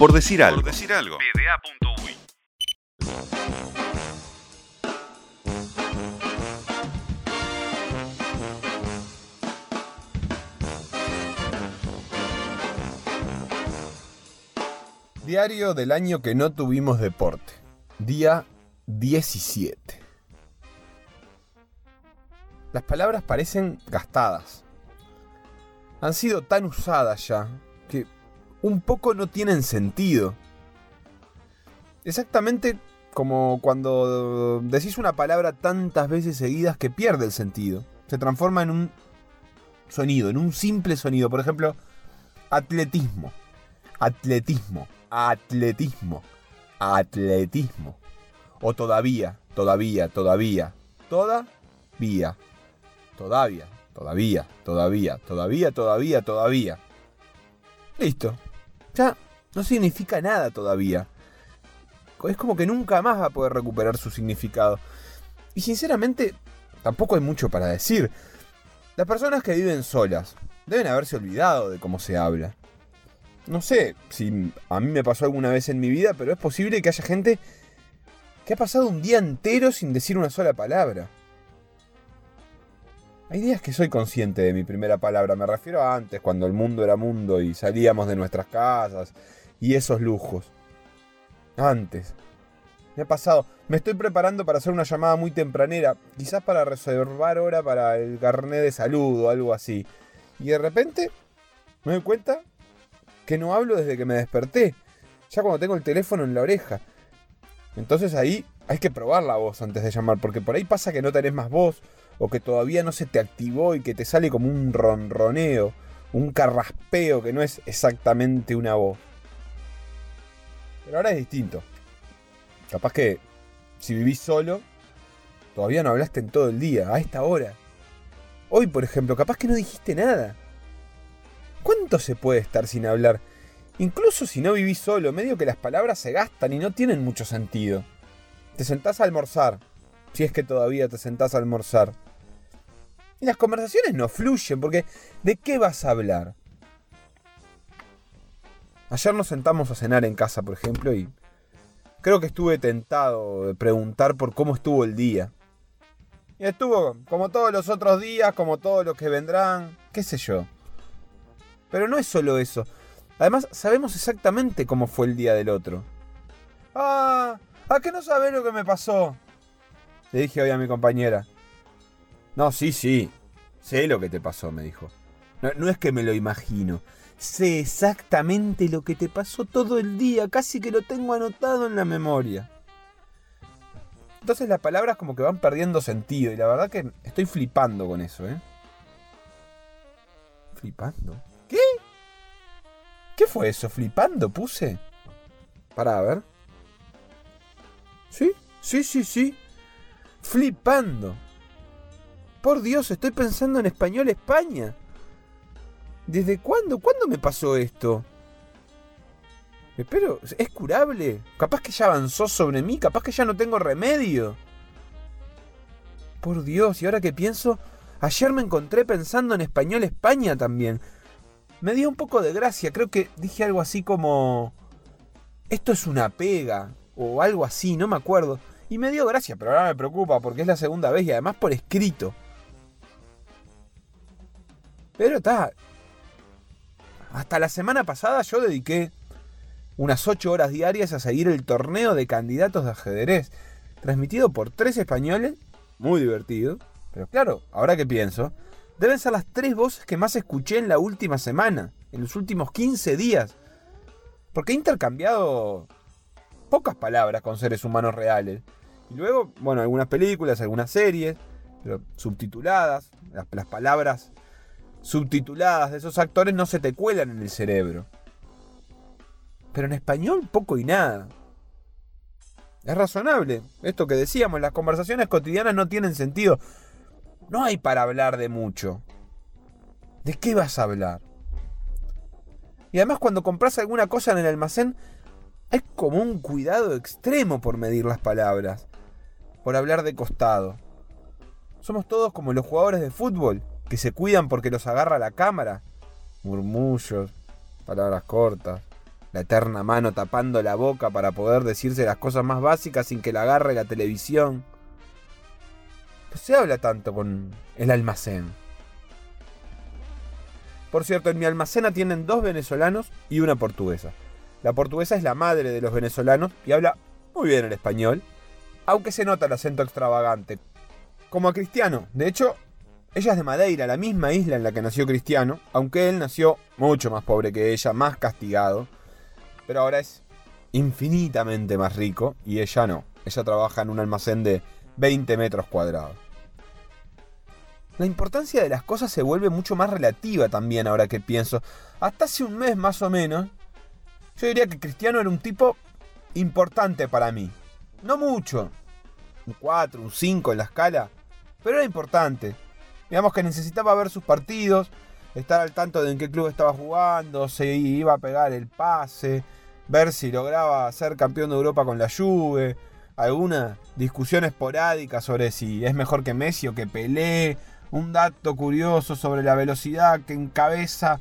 Por decir algo. Por decir algo. Diario del año que no tuvimos deporte. Día 17. Las palabras parecen gastadas. Han sido tan usadas ya un poco no tienen sentido. Exactamente como cuando decís una palabra tantas veces seguidas que pierde el sentido. Se transforma en un sonido, en un simple sonido. Por ejemplo, atletismo. Atletismo. Atletismo. Atletismo. O todavía, todavía, todavía. Todavía. Todavía, todavía, todavía, todavía, todavía, todavía. Listo. No significa nada todavía. Es como que nunca más va a poder recuperar su significado. Y sinceramente, tampoco hay mucho para decir. Las personas que viven solas deben haberse olvidado de cómo se habla. No sé si a mí me pasó alguna vez en mi vida, pero es posible que haya gente que ha pasado un día entero sin decir una sola palabra. Hay días que soy consciente de mi primera palabra, me refiero a antes, cuando el mundo era mundo y salíamos de nuestras casas y esos lujos. Antes. Me ha pasado, me estoy preparando para hacer una llamada muy tempranera, quizás para reservar hora para el carnet de salud o algo así. Y de repente me doy cuenta que no hablo desde que me desperté, ya cuando tengo el teléfono en la oreja. Entonces ahí hay que probar la voz antes de llamar, porque por ahí pasa que no tenés más voz o que todavía no se te activó y que te sale como un ronroneo, un carraspeo que no es exactamente una voz. Pero ahora es distinto. Capaz que si vivís solo, todavía no hablaste en todo el día, a esta hora. Hoy, por ejemplo, capaz que no dijiste nada. ¿Cuánto se puede estar sin hablar? Incluso si no vivís solo, medio que las palabras se gastan y no tienen mucho sentido. Te sentás a almorzar, si es que todavía te sentás a almorzar. Y las conversaciones no fluyen, porque ¿de qué vas a hablar? Ayer nos sentamos a cenar en casa, por ejemplo, y creo que estuve tentado de preguntar por cómo estuvo el día. Y estuvo como todos los otros días, como todos los que vendrán, qué sé yo. Pero no es solo eso. Además, sabemos exactamente cómo fue el día del otro. Ah, ¿a qué no sabes lo que me pasó? Le dije hoy a mi compañera. No, sí, sí. Sé lo que te pasó, me dijo. No, es que me lo imagino. Sé exactamente lo que te pasó todo el día. Casi que lo tengo anotado en la memoria. Entonces las palabras como que van perdiendo sentido. Y la verdad que estoy flipando con eso, ¿eh? ¿Flipando? ¿Qué? ¿Qué fue eso? ¿Flipando puse? Para a ver. ¿Sí? Sí, sí, sí. Flipando. Por Dios, estoy pensando en español España. ¿Desde cuándo? ¿Cuándo me pasó esto? Espero, ¿es curable? Capaz que ya avanzó sobre mí, capaz que ya no tengo remedio. Por Dios, y ahora que pienso, ayer me encontré pensando en español España también. Me dio un poco de gracia, creo que dije algo así como... Esto es una pega, o algo así, no me acuerdo. Y me dio gracia, pero ahora me preocupa porque es la segunda vez y además por escrito. Pero está. Hasta la semana pasada yo dediqué unas 8 horas diarias a seguir el torneo de candidatos de ajedrez, transmitido por tres españoles, muy divertido. Pero claro, ahora que pienso, deben ser las tres voces que más escuché en la última semana, en los últimos 15 días. Porque he intercambiado pocas palabras con seres humanos reales. Y luego, bueno, algunas películas, algunas series, pero subtituladas, las palabras subtituladas de esos actores no se te cuelan en el cerebro. Pero en español poco y nada. Es razonable. Esto que decíamos, las conversaciones cotidianas no tienen sentido. No hay para hablar de mucho. ¿De qué vas a hablar? Y además cuando compras alguna cosa en el almacén, hay como un cuidado extremo por medir las palabras. Por hablar de costado. Somos todos como los jugadores de fútbol que se cuidan porque los agarra la cámara. Murmullos, palabras cortas, la eterna mano tapando la boca para poder decirse las cosas más básicas sin que la agarre la televisión. No se habla tanto con el almacén. Por cierto, en mi almacén atienden dos venezolanos y una portuguesa. La portuguesa es la madre de los venezolanos y habla muy bien el español, aunque se nota el acento extravagante. Como a Cristiano. De hecho, ella es de Madeira, la misma isla en la que nació Cristiano, aunque él nació mucho más pobre que ella, más castigado. Pero ahora es infinitamente más rico y ella no. Ella trabaja en un almacén de 20 metros cuadrados. La importancia de las cosas se vuelve mucho más relativa también ahora que pienso. Hasta hace un mes más o menos, yo diría que Cristiano era un tipo importante para mí. No mucho. Un 4, un 5 en la escala. Pero era importante. Digamos que necesitaba ver sus partidos, estar al tanto de en qué club estaba jugando, se iba a pegar el pase, ver si lograba ser campeón de Europa con la Juve, alguna discusión esporádica sobre si es mejor que Messi o que Pelé, un dato curioso sobre la velocidad que encabeza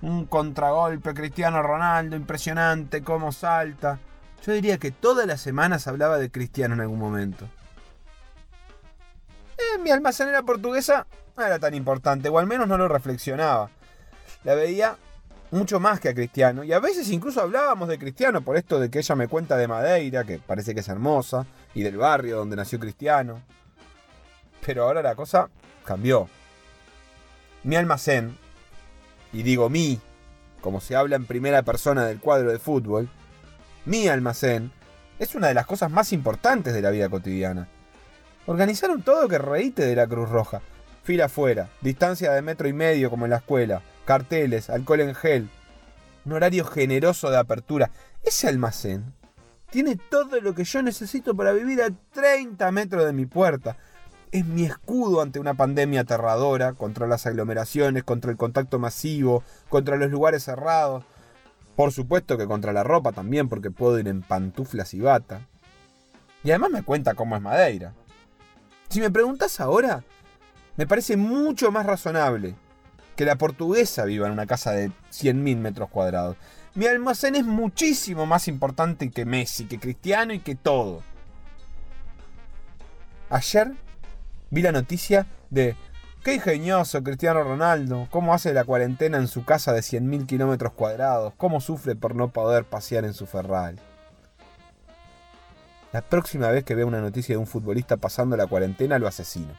un contragolpe Cristiano Ronaldo, impresionante, cómo salta. Yo diría que todas las semanas hablaba de Cristiano en algún momento. Eh, mi almacenera portuguesa no era tan importante, o al menos no lo reflexionaba. La veía mucho más que a Cristiano, y a veces incluso hablábamos de Cristiano por esto de que ella me cuenta de Madeira, que parece que es hermosa, y del barrio donde nació Cristiano. Pero ahora la cosa cambió. Mi almacén, y digo mi, como se habla en primera persona del cuadro de fútbol, mi almacén es una de las cosas más importantes de la vida cotidiana. Organizaron todo que reíte de la Cruz Roja. Fila afuera, distancia de metro y medio como en la escuela, carteles, alcohol en gel, un horario generoso de apertura. Ese almacén tiene todo lo que yo necesito para vivir a 30 metros de mi puerta es mi escudo ante una pandemia aterradora, contra las aglomeraciones, contra el contacto masivo, contra los lugares cerrados. Por supuesto que contra la ropa también, porque puedo ir en pantuflas y bata. Y además me cuenta cómo es Madeira. Si me preguntas ahora, me parece mucho más razonable que la portuguesa viva en una casa de 100.000 metros cuadrados. Mi almacén es muchísimo más importante que Messi, que Cristiano y que todo. Ayer vi la noticia de Qué ingenioso Cristiano Ronaldo, cómo hace la cuarentena en su casa de 100.000 kilómetros cuadrados, cómo sufre por no poder pasear en su Ferrari. La próxima vez que vea una noticia de un futbolista pasando la cuarentena lo asesino.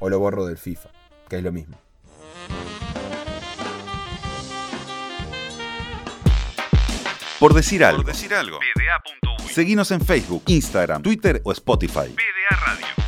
O lo borro del FIFA, que es lo mismo. Por decir algo. Por decir algo. Seguinos en Facebook, Instagram, Twitter o Spotify. PDA Radio.